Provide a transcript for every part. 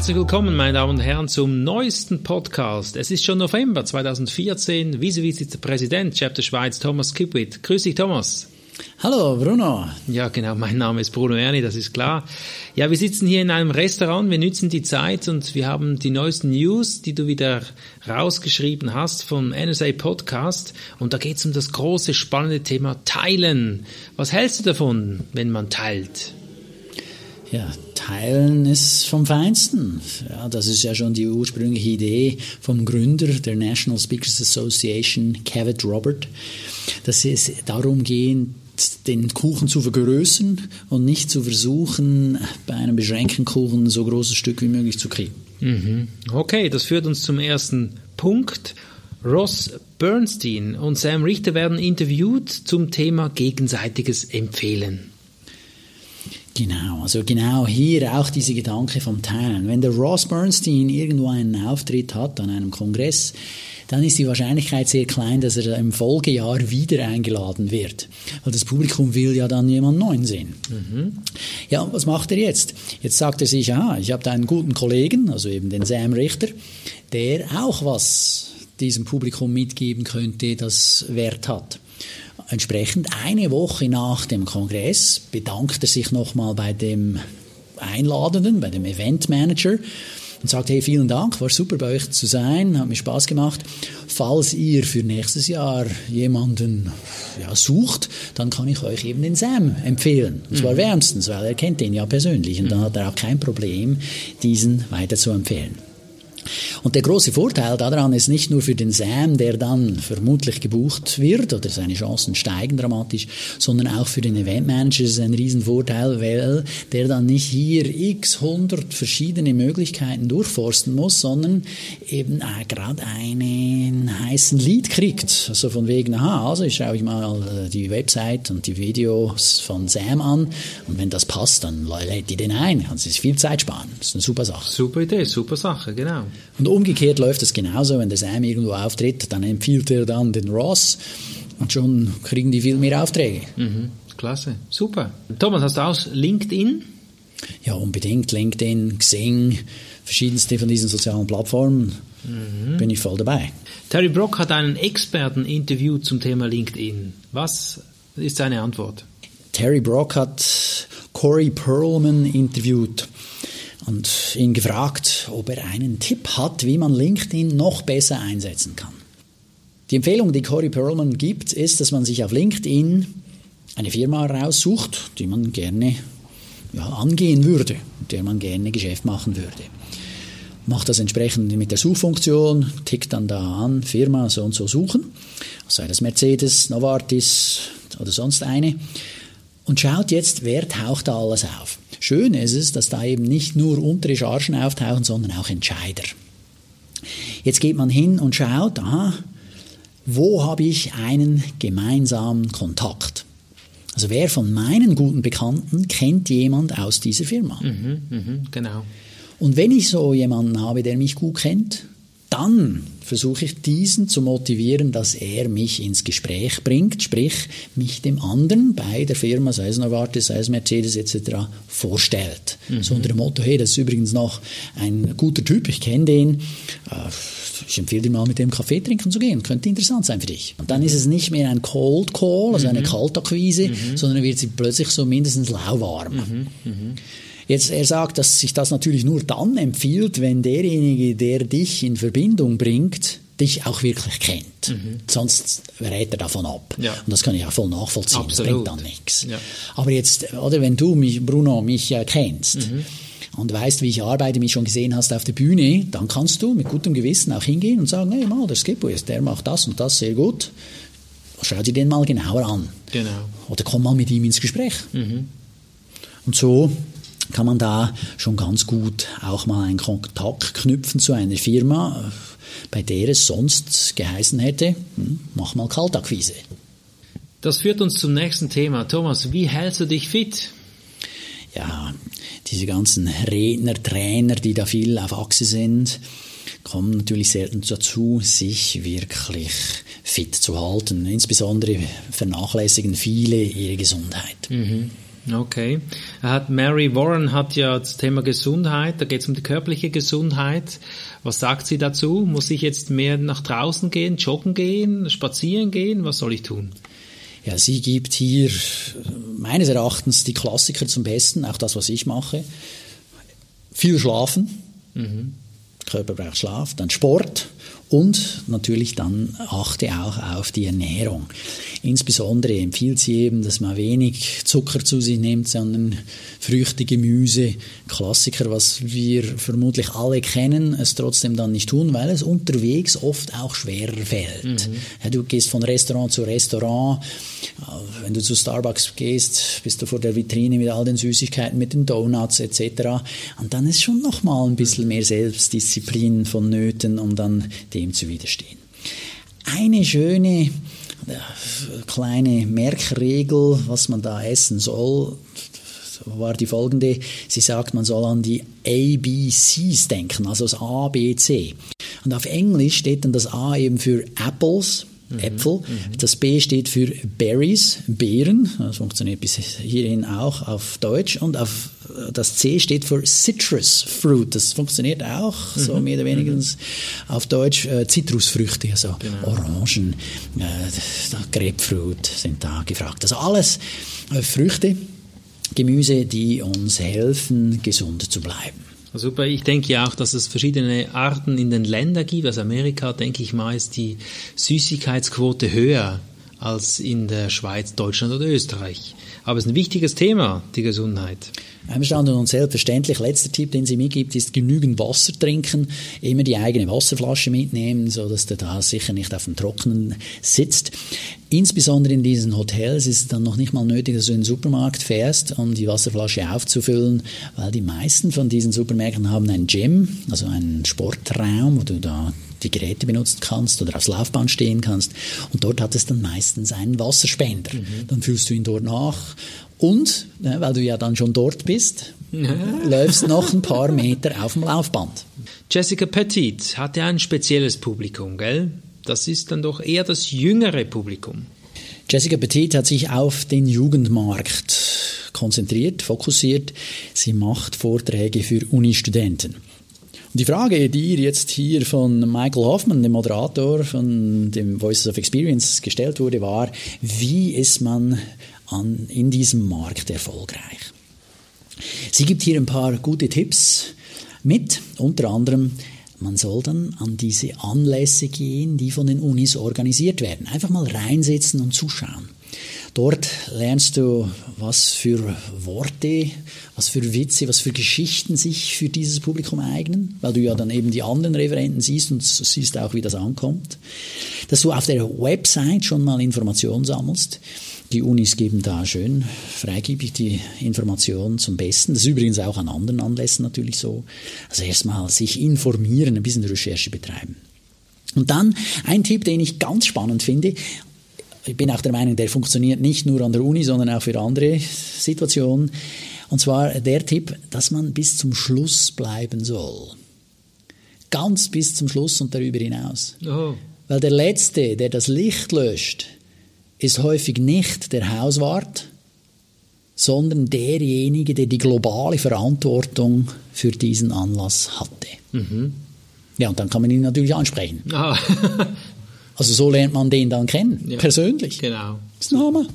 Herzlich willkommen, meine Damen und Herren, zum neuesten Podcast. Es ist schon November 2014. Vize-Vizepräsident Chapter Schweiz Thomas Kipwit. Grüß dich, Thomas. Hallo Bruno. Ja, genau, mein Name ist Bruno Erni, das ist klar. Ja, wir sitzen hier in einem Restaurant, wir nützen die Zeit und wir haben die neuesten News, die du wieder rausgeschrieben hast vom NSA Podcast und da geht es um das große, spannende Thema Teilen. Was hältst du davon, wenn man teilt? Ja, teilen ist vom Feinsten. Ja, das ist ja schon die ursprüngliche Idee vom Gründer der National Speakers Association, Kevin Robert, dass es darum geht, den Kuchen zu vergrößern und nicht zu versuchen, bei einem beschränkten Kuchen so großes Stück wie möglich zu kriegen. Mhm. Okay, das führt uns zum ersten Punkt. Ross Bernstein und Sam Richter werden interviewt zum Thema gegenseitiges Empfehlen. Genau, also genau hier auch diese Gedanke vom Teilen. Wenn der Ross Bernstein irgendwo einen Auftritt hat an einem Kongress, dann ist die Wahrscheinlichkeit sehr klein, dass er im Folgejahr wieder eingeladen wird. Weil das Publikum will ja dann jemand Neuen sehen. Mhm. Ja, was macht er jetzt? Jetzt sagt er sich, aha, ich habe da einen guten Kollegen, also eben den Sam Richter, der auch was diesem Publikum mitgeben könnte, das Wert hat. Entsprechend eine Woche nach dem Kongress bedankt er sich nochmal bei dem Einladenden, bei dem Eventmanager und sagt, hey, vielen Dank, war super bei euch zu sein, hat mir Spaß gemacht. Falls ihr für nächstes Jahr jemanden ja, sucht, dann kann ich euch eben den Sam empfehlen. Und zwar mhm. wärmstens, weil er kennt den ja persönlich und dann hat er auch kein Problem, diesen weiter zu empfehlen. Und der große Vorteil daran ist nicht nur für den Sam, der dann vermutlich gebucht wird oder seine Chancen steigen dramatisch, sondern auch für den Eventmanager ist es ein Riesenvorteil, weil der dann nicht hier x hundert verschiedene Möglichkeiten durchforsten muss, sondern eben äh, gerade einen heißen Lied kriegt. Also von wegen, aha, also ich schaue ich mal äh, die Website und die Videos von Sam an und wenn das passt, dann lädt die den ein. Kann sich viel Zeit sparen. Das ist eine super Sache. Super Idee, super Sache, genau. Und umgekehrt läuft es genauso, wenn der Sam irgendwo auftritt, dann empfiehlt er dann den Ross und schon kriegen die viel mehr Aufträge. Mhm. Klasse, super. Thomas, hast du auch LinkedIn? Ja, unbedingt. LinkedIn, Xing, verschiedenste von diesen sozialen Plattformen mhm. bin ich voll dabei. Terry Brock hat einen Experten interviewt zum Thema LinkedIn. Was ist seine Antwort? Terry Brock hat Corey Perlman interviewt und ihn gefragt, ob er einen Tipp hat, wie man LinkedIn noch besser einsetzen kann. Die Empfehlung, die Corey Perlman gibt, ist, dass man sich auf LinkedIn eine Firma raussucht, die man gerne ja, angehen würde, mit der man gerne Geschäft machen würde. Macht das entsprechend mit der Suchfunktion, tickt dann da an, Firma so und so suchen, sei das Mercedes, Novartis oder sonst eine, und schaut jetzt, wer taucht da alles auf. Schön ist es, dass da eben nicht nur untere Chargen auftauchen, sondern auch Entscheider. Jetzt geht man hin und schaut, aha, wo habe ich einen gemeinsamen Kontakt? Also wer von meinen guten Bekannten kennt jemand aus dieser Firma? Mhm, mh, genau. Und wenn ich so jemanden habe, der mich gut kennt, dann versuche ich diesen zu motivieren, dass er mich ins Gespräch bringt, sprich mich dem anderen bei der Firma, sei es Novartis, sei es Mercedes etc. vorstellt. Mhm. So unter dem Motto, hey, das ist übrigens noch ein guter Typ, ich kenne den, äh, ich empfehle dir mal mit dem Kaffee trinken zu gehen, könnte interessant sein für dich. Und dann ist es nicht mehr ein Cold Call, also eine mhm. Kaltakquise, mhm. sondern wird sie plötzlich so mindestens lauwarm. Jetzt, er sagt, dass sich das natürlich nur dann empfiehlt, wenn derjenige, der dich in Verbindung bringt, dich auch wirklich kennt. Mhm. Sonst rät er davon ab. Ja. Und das kann ich auch voll nachvollziehen. Absolut. Das bringt dann nichts. Ja. Aber jetzt, oder wenn du mich, Bruno, mich äh, kennst, mhm und weißt, wie ich arbeite, mich schon gesehen hast auf der Bühne, dann kannst du mit gutem Gewissen auch hingehen und sagen, hey, mal, der Skippo ist, der macht das und das sehr gut. Schau dir den mal genauer an. Genau. Oder komm mal mit ihm ins Gespräch. Mhm. Und so kann man da schon ganz gut auch mal einen Kontakt knüpfen zu einer Firma, bei der es sonst geheißen hätte, hm, mach mal Kaltakquise. Das führt uns zum nächsten Thema. Thomas, wie hältst du dich fit? Ja, diese ganzen Redner, Trainer, die da viel auf Achse sind, kommen natürlich selten dazu, sich wirklich fit zu halten. Insbesondere vernachlässigen viele ihre Gesundheit. Mhm. Okay. Er hat, Mary Warren hat ja das Thema Gesundheit, da geht es um die körperliche Gesundheit. Was sagt sie dazu? Muss ich jetzt mehr nach draußen gehen, joggen gehen, spazieren gehen? Was soll ich tun? Ja, sie gibt hier meines Erachtens die Klassiker zum Besten, auch das, was ich mache. Viel schlafen. Mhm. Körper braucht Schlaf, dann Sport und natürlich dann achte auch auf die Ernährung. Insbesondere empfiehlt sie eben, dass man wenig Zucker zu sich nimmt, sondern Früchte, Gemüse, Klassiker, was wir vermutlich alle kennen, es trotzdem dann nicht tun, weil es unterwegs oft auch schwerer fällt. Mhm. Ja, du gehst von Restaurant zu Restaurant, wenn du zu Starbucks gehst, bist du vor der Vitrine mit all den Süßigkeiten, mit den Donuts etc. Und dann ist schon noch mal ein bisschen mehr Selbstdisziplin vonnöten, um dann dem zu widerstehen. Eine schöne äh, kleine Merkregel, was man da essen soll, war die folgende. Sie sagt, man soll an die ABCs denken, also das A, B, C. Und auf Englisch steht dann das A eben für Apples. Äpfel. Mhm. Das B steht für Berries, Beeren. Das funktioniert bis hierhin auch auf Deutsch. Und auf das C steht für Citrus Fruit. Das funktioniert auch mhm. so mehr oder weniger mhm. auf Deutsch. Äh, Zitrusfrüchte, also genau. Orangen, äh, Grapefruit sind da gefragt. Also alles äh, Früchte, Gemüse, die uns helfen, gesund zu bleiben. Super, ich denke ja auch, dass es verschiedene Arten in den Ländern gibt. Also Amerika, denke ich mal, ist die Süßigkeitsquote höher als in der Schweiz, Deutschland oder Österreich. Aber es ist ein wichtiges Thema, die Gesundheit. Einverstanden und selbstverständlich. Letzter Tipp, den sie mir gibt, ist genügend Wasser trinken. Immer die eigene Wasserflasche mitnehmen, so dass der da sicher nicht auf dem Trockenen sitzt. Insbesondere in diesen Hotels ist es dann noch nicht mal nötig, dass du in den Supermarkt fährst, um die Wasserflasche aufzufüllen, weil die meisten von diesen Supermärkten haben ein Gym, also einen Sportraum, wo du da die Geräte benutzen kannst oder aufs Laufband stehen kannst. Und dort hat es dann meistens einen Wasserspender. Mhm. Dann füllst du ihn dort nach und, ne, weil du ja dann schon dort bist, läufst noch ein paar Meter auf dem Laufband. Jessica Petit hat ja ein spezielles Publikum, gell? Das ist dann doch eher das jüngere Publikum. Jessica Petit hat sich auf den Jugendmarkt konzentriert, fokussiert. Sie macht Vorträge für Uni-Studenten. Und die Frage, die jetzt hier von Michael Hoffman, dem Moderator von dem Voices of Experience, gestellt wurde, war, wie ist man an, in diesem Markt erfolgreich? Sie gibt hier ein paar gute Tipps mit, unter anderem, man soll dann an diese Anlässe gehen, die von den Unis organisiert werden. Einfach mal reinsetzen und zuschauen. Dort lernst du, was für Worte, was für Witze, was für Geschichten sich für dieses Publikum eignen, weil du ja dann eben die anderen Referenten siehst und siehst auch, wie das ankommt. Dass du auf der Website schon mal Informationen sammelst. Die Unis geben da schön freigebig die Informationen zum Besten. Das ist übrigens auch an anderen Anlässen natürlich so. Also erstmal sich informieren, ein bisschen Recherche betreiben. Und dann ein Tipp, den ich ganz spannend finde, ich bin auch der Meinung, der funktioniert nicht nur an der Uni, sondern auch für andere Situationen. Und zwar der Tipp, dass man bis zum Schluss bleiben soll. Ganz bis zum Schluss und darüber hinaus. Oh. Weil der Letzte, der das Licht löscht, ist häufig nicht der Hauswart, sondern derjenige, der die globale Verantwortung für diesen Anlass hatte. Mhm. Ja, und dann kann man ihn natürlich ansprechen. Ah. Also so lernt man den dann kennen, ja, persönlich. Genau. Das ist ein Hammer.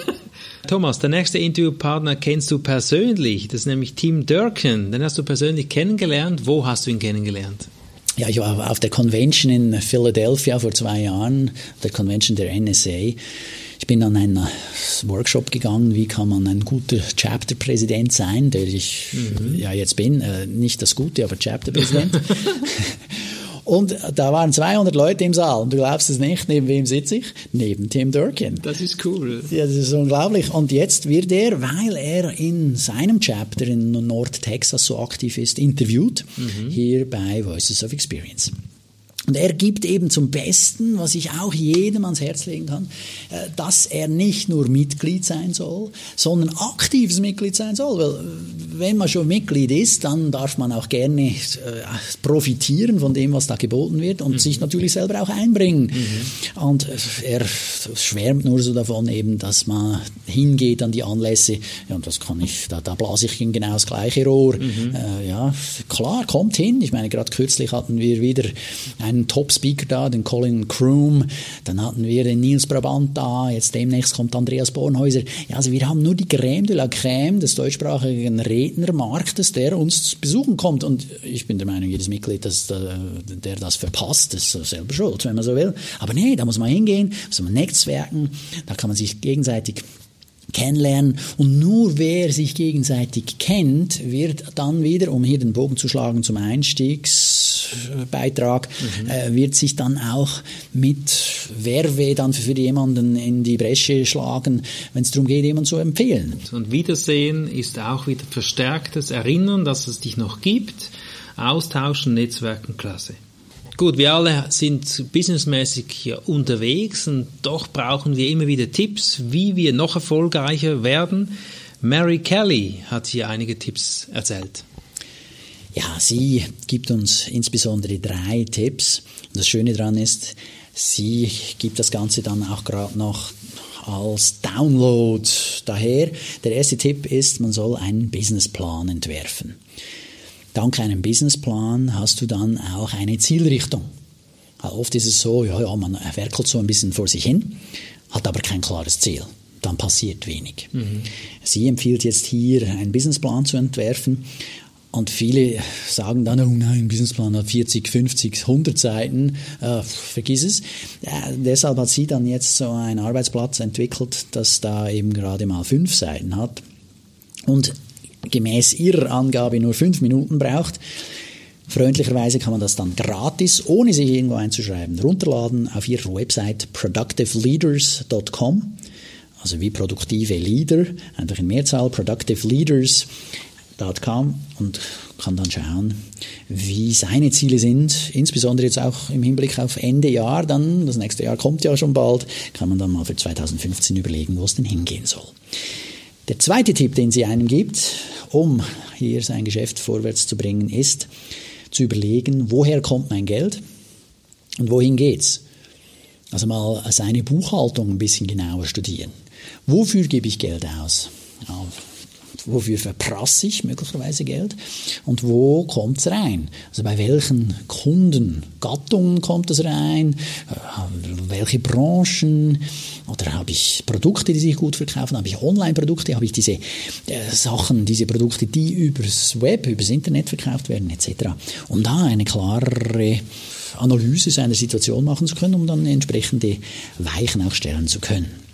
Thomas, der nächste Interviewpartner kennst du persönlich. Das ist nämlich Tim Durkin. Den hast du persönlich kennengelernt. Wo hast du ihn kennengelernt? Ja, ich war auf der Convention in Philadelphia vor zwei Jahren, der Convention der NSA. Ich bin an einen Workshop gegangen, wie kann man ein guter Chapter-Präsident sein, der ich mhm. ja jetzt bin. Äh, nicht das Gute, aber Chapter-Präsident. Und da waren 200 Leute im Saal. Und du glaubst es nicht, neben wem sitze ich? Neben Tim Durkin. Das ist cool. Ja, das ist unglaublich. Und jetzt wird er, weil er in seinem Chapter in Nord-Texas so aktiv ist, interviewt, mhm. hier bei Voices of Experience. Und er gibt eben zum Besten, was ich auch jedem ans Herz legen kann, äh, dass er nicht nur Mitglied sein soll, sondern aktives Mitglied sein soll. Weil äh, wenn man schon Mitglied ist, dann darf man auch gerne äh, profitieren von dem, was da geboten wird und mhm. sich natürlich selber auch einbringen. Mhm. Und er schwärmt nur so davon eben, dass man hingeht an die Anlässe. Ja, und das kann ich, da, da blase ich in genau das gleiche Rohr. Mhm. Ja, klar, kommt hin. Ich meine, gerade kürzlich hatten wir wieder einen einen Top-Speaker da, den Colin Kroom, dann hatten wir den Nils Brabant da, jetzt demnächst kommt Andreas Bornhäuser. Ja, also wir haben nur die Crème de la Crème des deutschsprachigen Rednermarktes, der uns besuchen kommt. Und ich bin der Meinung, jedes Mitglied, das, der das verpasst, ist selber schuld, wenn man so will. Aber nee, da muss man hingehen, muss man netzwerken, da kann man sich gegenseitig kennenlernen. Und nur wer sich gegenseitig kennt, wird dann wieder, um hier den Bogen zu schlagen zum Einstiegsbeitrag, mhm. äh, wird sich dann auch mit Werbe dann für jemanden in die Bresche schlagen, wenn es darum geht, jemanden zu empfehlen. Und Wiedersehen ist auch wieder verstärktes Erinnern, dass es dich noch gibt. Austauschen, Netzwerken, klasse. Gut, wir alle sind businessmäßig hier unterwegs und doch brauchen wir immer wieder Tipps, wie wir noch erfolgreicher werden. Mary Kelly hat hier einige Tipps erzählt. Ja, sie gibt uns insbesondere drei Tipps. das Schöne daran ist, sie gibt das Ganze dann auch gerade noch als Download daher. Der erste Tipp ist, man soll einen Businessplan entwerfen. Dank einem Businessplan hast du dann auch eine Zielrichtung. Oft ist es so, ja, ja, man werkelt so ein bisschen vor sich hin, hat aber kein klares Ziel. Dann passiert wenig. Mhm. Sie empfiehlt jetzt hier einen Businessplan zu entwerfen und viele sagen dann, oh nein, ein Businessplan hat 40, 50, 100 Seiten, äh, vergiss es. Äh, deshalb hat sie dann jetzt so einen Arbeitsplatz entwickelt, das da eben gerade mal fünf Seiten hat. Und gemäß ihrer Angabe nur fünf Minuten braucht. Freundlicherweise kann man das dann gratis, ohne sich irgendwo einzuschreiben, runterladen auf ihrer Website productiveleaders.com. Also wie produktive Leader, einfach in Mehrzahl, productiveleaders.com und kann dann schauen, wie seine Ziele sind, insbesondere jetzt auch im Hinblick auf Ende Jahr, dann, das nächste Jahr kommt ja schon bald, kann man dann mal für 2015 überlegen, wo es denn hingehen soll. Der zweite Tipp, den sie einem gibt, um hier sein Geschäft vorwärts zu bringen, ist zu überlegen, woher kommt mein Geld und wohin geht's? Also mal seine Buchhaltung ein bisschen genauer studieren. Wofür gebe ich Geld aus? Wofür verprasse ich möglicherweise Geld und wo kommt es rein? Also bei welchen Kundengattungen kommt es rein? Äh, welche Branchen? Oder habe ich Produkte, die sich gut verkaufen? Habe ich Online-Produkte? Habe ich diese äh, Sachen, diese Produkte, die übers Web, übers Internet verkauft werden, etc. Um da eine klare Analyse seiner Situation machen zu können, um dann entsprechende Weichen auch stellen zu können.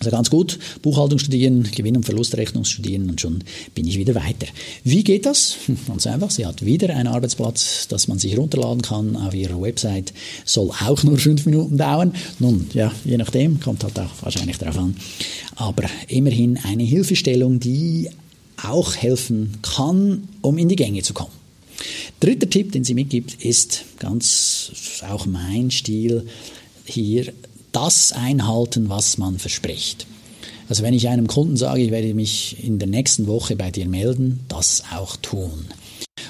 Also ganz gut, Buchhaltung studieren, Gewinn- und Verlustrechnung studieren und schon bin ich wieder weiter. Wie geht das? Ganz einfach, sie hat wieder einen Arbeitsplatz, dass man sich runterladen kann auf ihrer Website, soll auch nur fünf Minuten dauern. Nun, ja, je nachdem, kommt halt auch wahrscheinlich darauf an. Aber immerhin eine Hilfestellung, die auch helfen kann, um in die Gänge zu kommen. Dritter Tipp, den sie mitgibt, ist ganz auch mein Stil hier das einhalten, was man verspricht. Also wenn ich einem Kunden sage, ich werde mich in der nächsten Woche bei dir melden, das auch tun.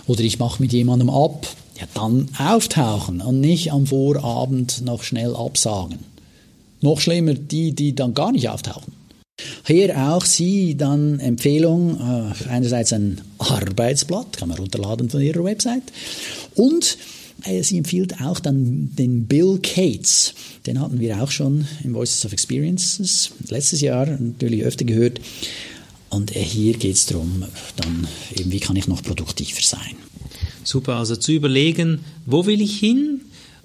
Oder ich mache mit jemandem ab, ja dann auftauchen und nicht am Vorabend noch schnell absagen. Noch schlimmer die, die dann gar nicht auftauchen. Hier auch Sie dann Empfehlung, äh, einerseits ein Arbeitsblatt, kann man runterladen von Ihrer Website und sie empfiehlt auch dann den Bill Cates. Den hatten wir auch schon im Voices of Experiences letztes Jahr natürlich öfter gehört. Und äh, hier geht es darum, dann eben, wie kann ich noch produktiver sein. Super, also zu überlegen, wo will ich hin?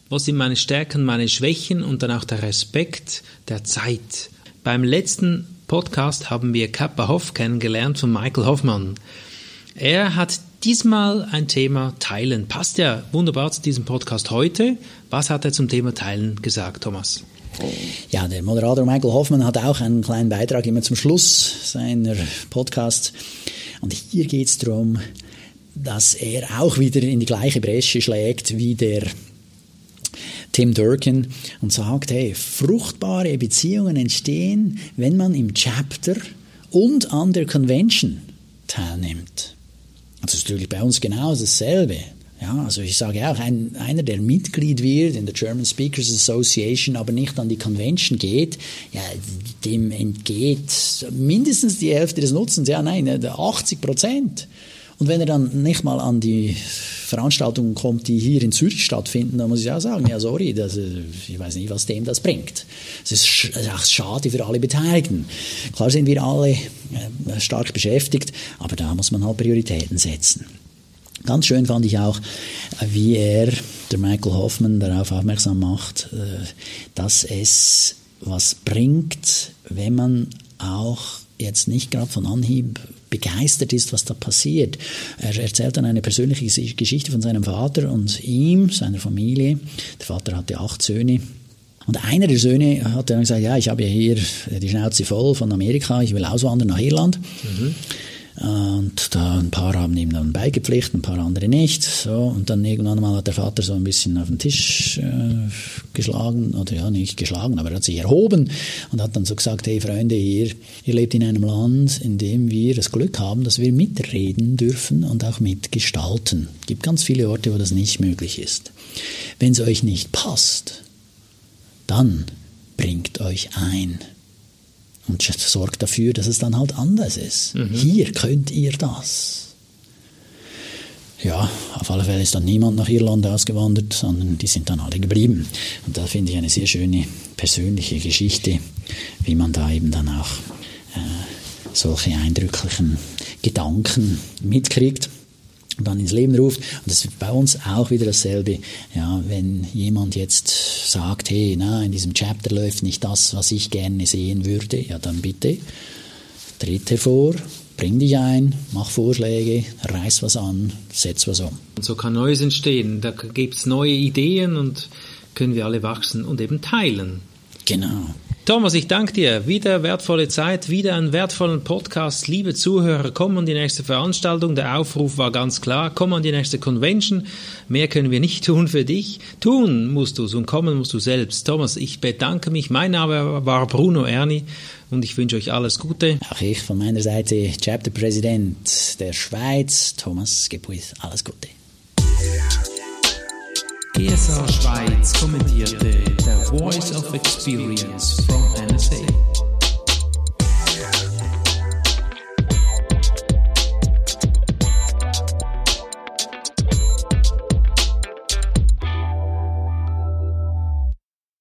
Was sind meine Stärken, meine Schwächen und dann auch der Respekt der Zeit. Beim letzten Podcast haben wir Kappa Hoff kennengelernt von Michael Hoffmann. Er hat Diesmal ein Thema Teilen. Passt ja wunderbar zu diesem Podcast heute. Was hat er zum Thema Teilen gesagt, Thomas? Ja, der Moderator Michael Hoffmann hat auch einen kleinen Beitrag immer zum Schluss seiner Podcasts. Und hier geht es darum, dass er auch wieder in die gleiche Bresche schlägt wie der Tim Durkin, und sagt, hey, fruchtbare Beziehungen entstehen, wenn man im Chapter und an der Convention teilnimmt. Das ist natürlich bei uns genau dasselbe. Ja, also ich sage auch, ein, einer, der Mitglied wird in der German Speakers Association, aber nicht an die Convention geht, ja, dem entgeht mindestens die Hälfte des Nutzens. Ja, nein, 80 Prozent. Und wenn er dann nicht mal an die Veranstaltungen kommt, die hier in Zürich stattfinden, dann muss ich auch sagen, ja sorry, das, äh, ich weiß nicht, was dem das bringt. Es ist, auch schade für alle Beteiligten. Klar sind wir alle äh, stark beschäftigt, aber da muss man halt Prioritäten setzen. Ganz schön fand ich auch, wie er, der Michael Hoffman, darauf aufmerksam macht, äh, dass es was bringt, wenn man auch jetzt nicht gerade von Anhieb begeistert ist, was da passiert. Er erzählt dann eine persönliche Geschichte von seinem Vater und ihm, seiner Familie. Der Vater hatte acht Söhne. Und einer der Söhne hat dann gesagt, ja, ich habe hier die Schnauze voll von Amerika, ich will auswandern nach Irland. Mhm. Und da ein paar haben ihm dann beigepflichtet, ein paar andere nicht. So, und dann irgendwann mal hat der Vater so ein bisschen auf den Tisch äh, geschlagen, oder ja, nicht geschlagen, aber er hat sich erhoben und hat dann so gesagt, hey Freunde, ihr, ihr lebt in einem Land, in dem wir das Glück haben, dass wir mitreden dürfen und auch mitgestalten. Es gibt ganz viele Orte, wo das nicht möglich ist. Wenn es euch nicht passt, dann bringt euch ein und sorgt dafür, dass es dann halt anders ist. Mhm. Hier könnt ihr das. Ja, auf alle Fälle ist dann niemand nach Irland ausgewandert, sondern die sind dann alle geblieben. Und da finde ich eine sehr schöne persönliche Geschichte, wie man da eben dann auch äh, solche eindrücklichen Gedanken mitkriegt und dann ins Leben ruft. Und das ist bei uns auch wieder dasselbe. Ja, wenn jemand jetzt sagt, hey, na, in diesem Chapter läuft nicht das, was ich gerne sehen würde, ja, dann bitte tritt hervor, bring dich ein, mach Vorschläge, reiß was an, setz was um. Und so kann Neues entstehen. Da gibt es neue Ideen und können wir alle wachsen und eben teilen. Genau. Thomas, ich danke dir. Wieder wertvolle Zeit, wieder einen wertvollen Podcast. Liebe Zuhörer, komm an die nächste Veranstaltung. Der Aufruf war ganz klar. Komm an die nächste Convention. Mehr können wir nicht tun für dich. Tun musst du es und kommen musst du selbst. Thomas, ich bedanke mich. Mein Name war Bruno Erni und ich wünsche euch alles Gute. Auch ich von meiner Seite, Chapter Präsident der Schweiz, Thomas Gepuis. Alles Gute. GSR Schweiz kommentierte The Voice of Experience from NSA.